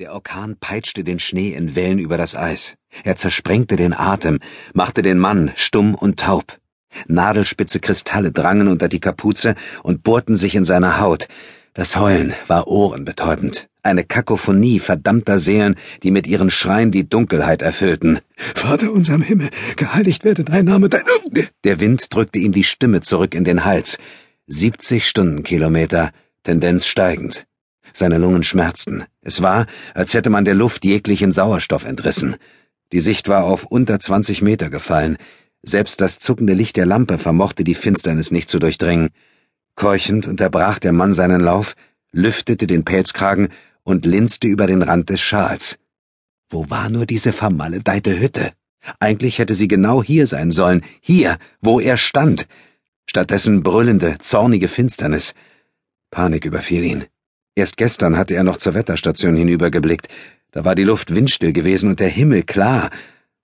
Der Orkan peitschte den Schnee in Wellen über das Eis. Er zersprengte den Atem, machte den Mann stumm und taub. Nadelspitze Kristalle drangen unter die Kapuze und bohrten sich in seine Haut. Das Heulen war ohrenbetäubend. Eine Kakophonie verdammter Seelen, die mit ihren Schreien die Dunkelheit erfüllten. Vater unser im Himmel, geheiligt werde dein Name, dein... Der Wind drückte ihm die Stimme zurück in den Hals. 70 Stundenkilometer, Tendenz steigend. Seine Lungen schmerzten. Es war, als hätte man der Luft jeglichen Sauerstoff entrissen. Die Sicht war auf unter 20 Meter gefallen. Selbst das zuckende Licht der Lampe vermochte die Finsternis nicht zu durchdringen. Keuchend unterbrach der Mann seinen Lauf, lüftete den Pelzkragen und linste über den Rand des Schals. Wo war nur diese vermaledeite Hütte? Eigentlich hätte sie genau hier sein sollen, hier, wo er stand. Stattdessen brüllende, zornige Finsternis. Panik überfiel ihn. Erst gestern hatte er noch zur Wetterstation hinübergeblickt. Da war die Luft windstill gewesen und der Himmel klar.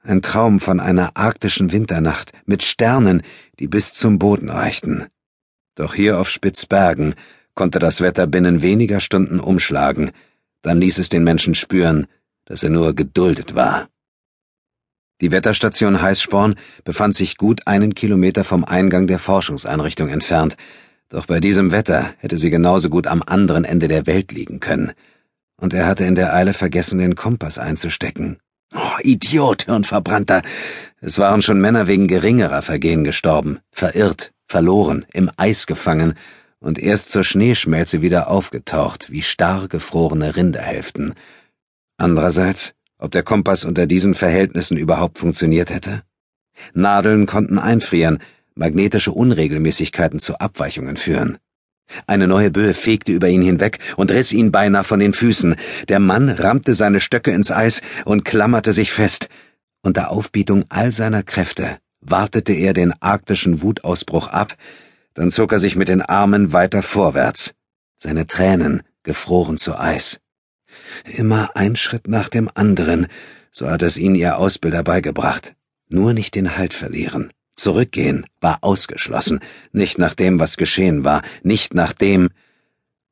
Ein Traum von einer arktischen Winternacht mit Sternen, die bis zum Boden reichten. Doch hier auf Spitzbergen konnte das Wetter binnen weniger Stunden umschlagen. Dann ließ es den Menschen spüren, dass er nur geduldet war. Die Wetterstation Heißsporn befand sich gut einen Kilometer vom Eingang der Forschungseinrichtung entfernt. Doch bei diesem Wetter hätte sie genauso gut am anderen Ende der Welt liegen können. Und er hatte in der Eile vergessen, den Kompass einzustecken. Oh, Idiot, Hirnverbrannter! Es waren schon Männer wegen geringerer Vergehen gestorben, verirrt, verloren, im Eis gefangen und erst zur Schneeschmelze wieder aufgetaucht, wie starr gefrorene Rinderhälften. Andererseits, ob der Kompass unter diesen Verhältnissen überhaupt funktioniert hätte? Nadeln konnten einfrieren, magnetische Unregelmäßigkeiten zu Abweichungen führen. Eine neue Böe fegte über ihn hinweg und riss ihn beinahe von den Füßen. Der Mann rammte seine Stöcke ins Eis und klammerte sich fest. Unter Aufbietung all seiner Kräfte wartete er den arktischen Wutausbruch ab, dann zog er sich mit den Armen weiter vorwärts. Seine Tränen gefroren zu Eis. Immer ein Schritt nach dem anderen, so hat es ihn ihr Ausbilder beigebracht. Nur nicht den Halt verlieren. Zurückgehen war ausgeschlossen, nicht nach dem, was geschehen war, nicht nach dem,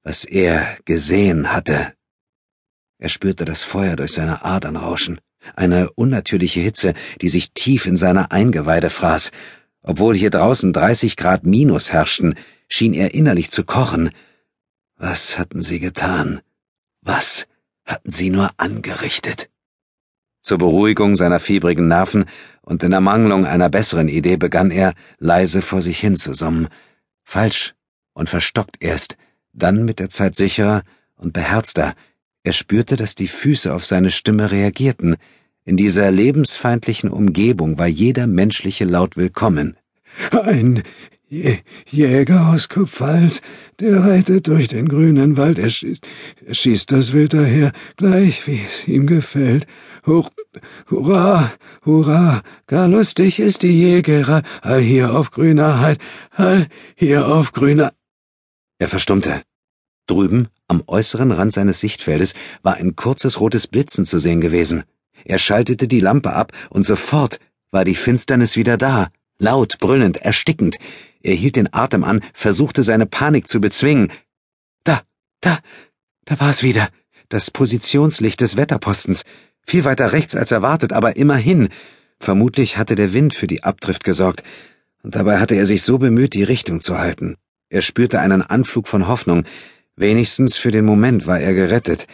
was er gesehen hatte. Er spürte das Feuer durch seine Adern rauschen, eine unnatürliche Hitze, die sich tief in seine Eingeweide fraß. Obwohl hier draußen 30 Grad minus herrschten, schien er innerlich zu kochen. Was hatten sie getan? Was hatten sie nur angerichtet? Zur Beruhigung seiner fiebrigen Nerven und in Ermangelung einer besseren Idee begann er, leise vor sich hin zu summen. Falsch und verstockt erst, dann mit der Zeit sicherer und beherzter. Er spürte, dass die Füße auf seine Stimme reagierten. In dieser lebensfeindlichen Umgebung war jeder menschliche Laut willkommen. Ein Jäger aus Kupfals, der reitet durch den grünen Wald, er schießt, er schießt das Wild daher, gleich wie es ihm gefällt. Hur, hurra, hurra, gar lustig ist die Jägerei, all hier auf grüner Heid, all hier auf grüner... Er verstummte. Drüben, am äußeren Rand seines Sichtfeldes, war ein kurzes rotes Blitzen zu sehen gewesen. Er schaltete die Lampe ab, und sofort war die Finsternis wieder da, laut, brüllend, erstickend. Er hielt den Atem an, versuchte seine Panik zu bezwingen. Da, da, da war es wieder. Das Positionslicht des Wetterpostens. Viel weiter rechts als erwartet, aber immerhin. Vermutlich hatte der Wind für die Abdrift gesorgt. Und dabei hatte er sich so bemüht, die Richtung zu halten. Er spürte einen Anflug von Hoffnung. Wenigstens für den Moment war er gerettet.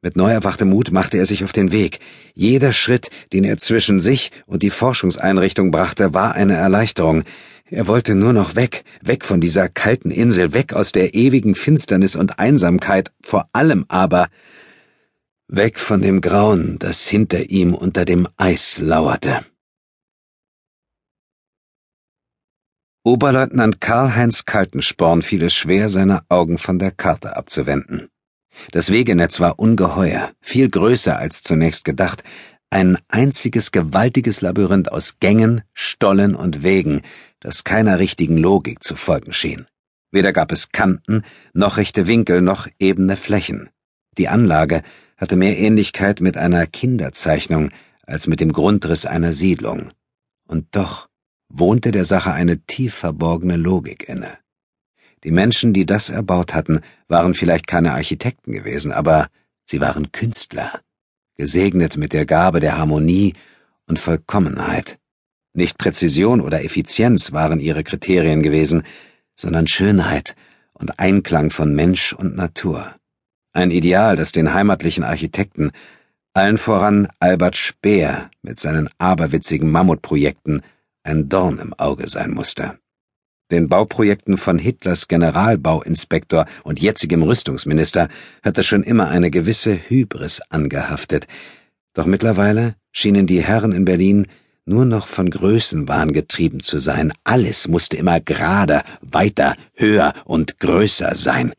Mit neu erwachtem Mut machte er sich auf den Weg. Jeder Schritt, den er zwischen sich und die Forschungseinrichtung brachte, war eine Erleichterung. Er wollte nur noch weg, weg von dieser kalten Insel, weg aus der ewigen Finsternis und Einsamkeit, vor allem aber weg von dem Grauen, das hinter ihm unter dem Eis lauerte. Oberleutnant Karl-Heinz Kaltensporn fiel es schwer, seine Augen von der Karte abzuwenden. Das Wegenetz war ungeheuer, viel größer als zunächst gedacht, ein einziges gewaltiges Labyrinth aus Gängen, Stollen und Wegen, das keiner richtigen Logik zu folgen schien. Weder gab es Kanten, noch rechte Winkel, noch ebene Flächen. Die Anlage hatte mehr Ähnlichkeit mit einer Kinderzeichnung als mit dem Grundriss einer Siedlung. Und doch wohnte der Sache eine tief verborgene Logik inne. Die Menschen, die das erbaut hatten, waren vielleicht keine Architekten gewesen, aber Sie waren Künstler, gesegnet mit der Gabe der Harmonie und Vollkommenheit. Nicht Präzision oder Effizienz waren ihre Kriterien gewesen, sondern Schönheit und Einklang von Mensch und Natur. Ein Ideal, das den heimatlichen Architekten, allen voran Albert Speer mit seinen aberwitzigen Mammutprojekten, ein Dorn im Auge sein musste. Den Bauprojekten von Hitlers Generalbauinspektor und jetzigem Rüstungsminister hatte schon immer eine gewisse Hybris angehaftet, doch mittlerweile schienen die Herren in Berlin nur noch von Größenwahn getrieben zu sein. Alles musste immer gerader, weiter, höher und größer sein.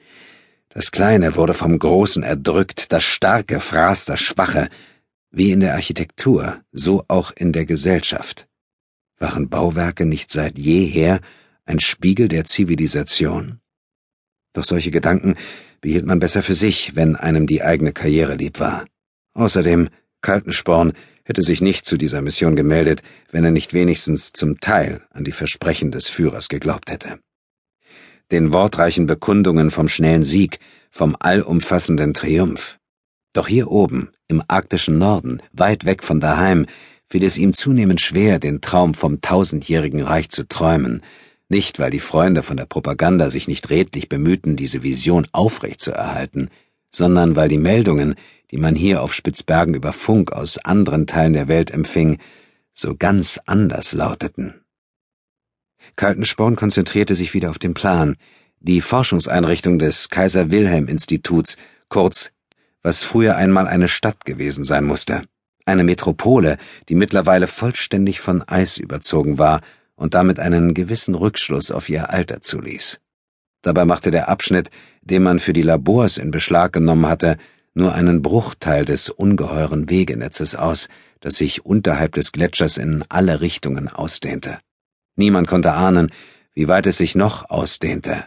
Das Kleine wurde vom Großen erdrückt, das Starke fraß das Schwache. Wie in der Architektur, so auch in der Gesellschaft. Waren Bauwerke nicht seit jeher ein Spiegel der Zivilisation? Doch solche Gedanken behielt man besser für sich, wenn einem die eigene Karriere lieb war. Außerdem, Kaltensporn hätte sich nicht zu dieser Mission gemeldet, wenn er nicht wenigstens zum Teil an die Versprechen des Führers geglaubt hätte. Den wortreichen Bekundungen vom schnellen Sieg, vom allumfassenden Triumph. Doch hier oben, im arktischen Norden, weit weg von daheim, fiel es ihm zunehmend schwer, den Traum vom tausendjährigen Reich zu träumen, nicht weil die Freunde von der Propaganda sich nicht redlich bemühten, diese Vision aufrechtzuerhalten, sondern weil die Meldungen, die man hier auf Spitzbergen über Funk aus anderen Teilen der Welt empfing, so ganz anders lauteten. Kaltensporn konzentrierte sich wieder auf den Plan, die Forschungseinrichtung des Kaiser Wilhelm Instituts, kurz, was früher einmal eine Stadt gewesen sein musste, eine Metropole, die mittlerweile vollständig von Eis überzogen war und damit einen gewissen Rückschluss auf ihr Alter zuließ. Dabei machte der Abschnitt, den man für die Labors in Beschlag genommen hatte, nur einen Bruchteil des ungeheuren Wegenetzes aus, das sich unterhalb des Gletschers in alle Richtungen ausdehnte. Niemand konnte ahnen, wie weit es sich noch ausdehnte.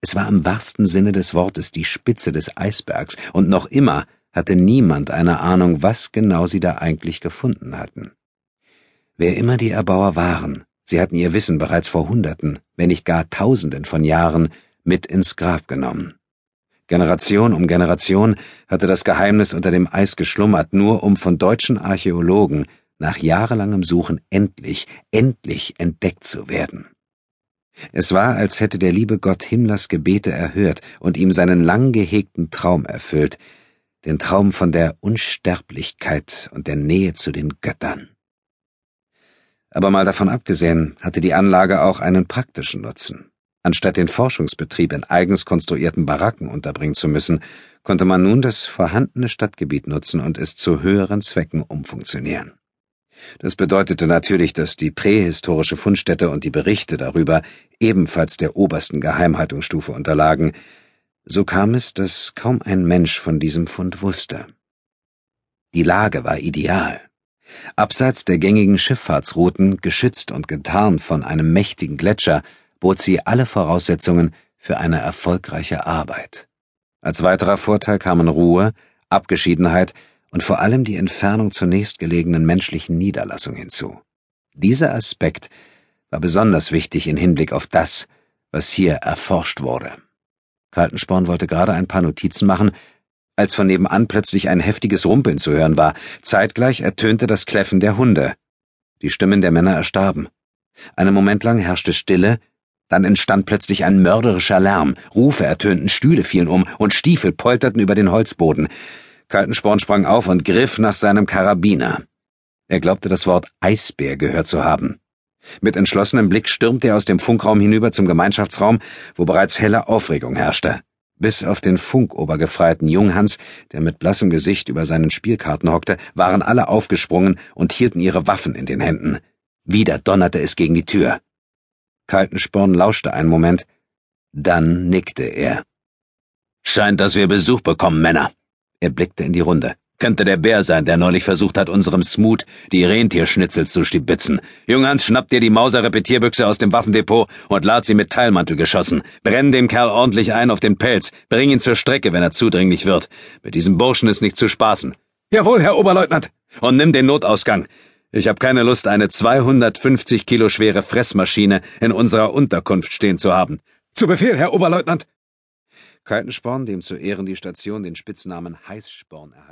Es war im wahrsten Sinne des Wortes die Spitze des Eisbergs, und noch immer hatte niemand eine Ahnung, was genau sie da eigentlich gefunden hatten. Wer immer die Erbauer waren, sie hatten ihr Wissen bereits vor Hunderten, wenn nicht gar Tausenden von Jahren mit ins Grab genommen. Generation um Generation hatte das Geheimnis unter dem Eis geschlummert, nur um von deutschen Archäologen nach jahrelangem Suchen endlich, endlich entdeckt zu werden. Es war, als hätte der liebe Gott Himmlers Gebete erhört und ihm seinen lang gehegten Traum erfüllt, den Traum von der Unsterblichkeit und der Nähe zu den Göttern. Aber mal davon abgesehen, hatte die Anlage auch einen praktischen Nutzen. Anstatt den Forschungsbetrieb in eigens konstruierten Baracken unterbringen zu müssen, konnte man nun das vorhandene Stadtgebiet nutzen und es zu höheren Zwecken umfunktionieren. Das bedeutete natürlich, dass die prähistorische Fundstätte und die Berichte darüber ebenfalls der obersten Geheimhaltungsstufe unterlagen. So kam es, dass kaum ein Mensch von diesem Fund wusste. Die Lage war ideal. Abseits der gängigen Schifffahrtsrouten, geschützt und getarnt von einem mächtigen Gletscher, bot sie alle Voraussetzungen für eine erfolgreiche Arbeit. Als weiterer Vorteil kamen Ruhe, Abgeschiedenheit und vor allem die Entfernung zur nächstgelegenen menschlichen Niederlassung hinzu. Dieser Aspekt war besonders wichtig in Hinblick auf das, was hier erforscht wurde. Kaltensporn wollte gerade ein paar Notizen machen, als von nebenan plötzlich ein heftiges Rumpeln zu hören war. Zeitgleich ertönte das Kläffen der Hunde. Die Stimmen der Männer erstarben. Einen Moment lang herrschte Stille, dann entstand plötzlich ein mörderischer Lärm, Rufe ertönten, Stühle fielen um und Stiefel polterten über den Holzboden. Kaltensporn sprang auf und griff nach seinem Karabiner. Er glaubte das Wort Eisbär gehört zu haben. Mit entschlossenem Blick stürmte er aus dem Funkraum hinüber zum Gemeinschaftsraum, wo bereits helle Aufregung herrschte. Bis auf den Funkobergefreiten Junghans, der mit blassem Gesicht über seinen Spielkarten hockte, waren alle aufgesprungen und hielten ihre Waffen in den Händen. Wieder donnerte es gegen die Tür. Kaltensporn lauschte einen Moment, dann nickte er. Scheint, dass wir Besuch bekommen, Männer. Er blickte in die Runde. Könnte der Bär sein, der neulich versucht hat, unserem Smoot die Rentierschnitzel zu stibitzen. Junghans, schnapp dir die Mauser-Repetierbüchse aus dem Waffendepot und lad sie mit Teilmantel geschossen. Brenn den Kerl ordentlich ein auf den Pelz. Bring ihn zur Strecke, wenn er zudringlich wird. Mit diesem Burschen ist nicht zu spaßen. Jawohl, Herr Oberleutnant. Und nimm den Notausgang. Ich habe keine Lust, eine 250 Kilo schwere Fressmaschine in unserer Unterkunft stehen zu haben. Zu Befehl, Herr Oberleutnant. Kaltensporn, dem zu Ehren die Station den Spitznamen Heißsporn erhalten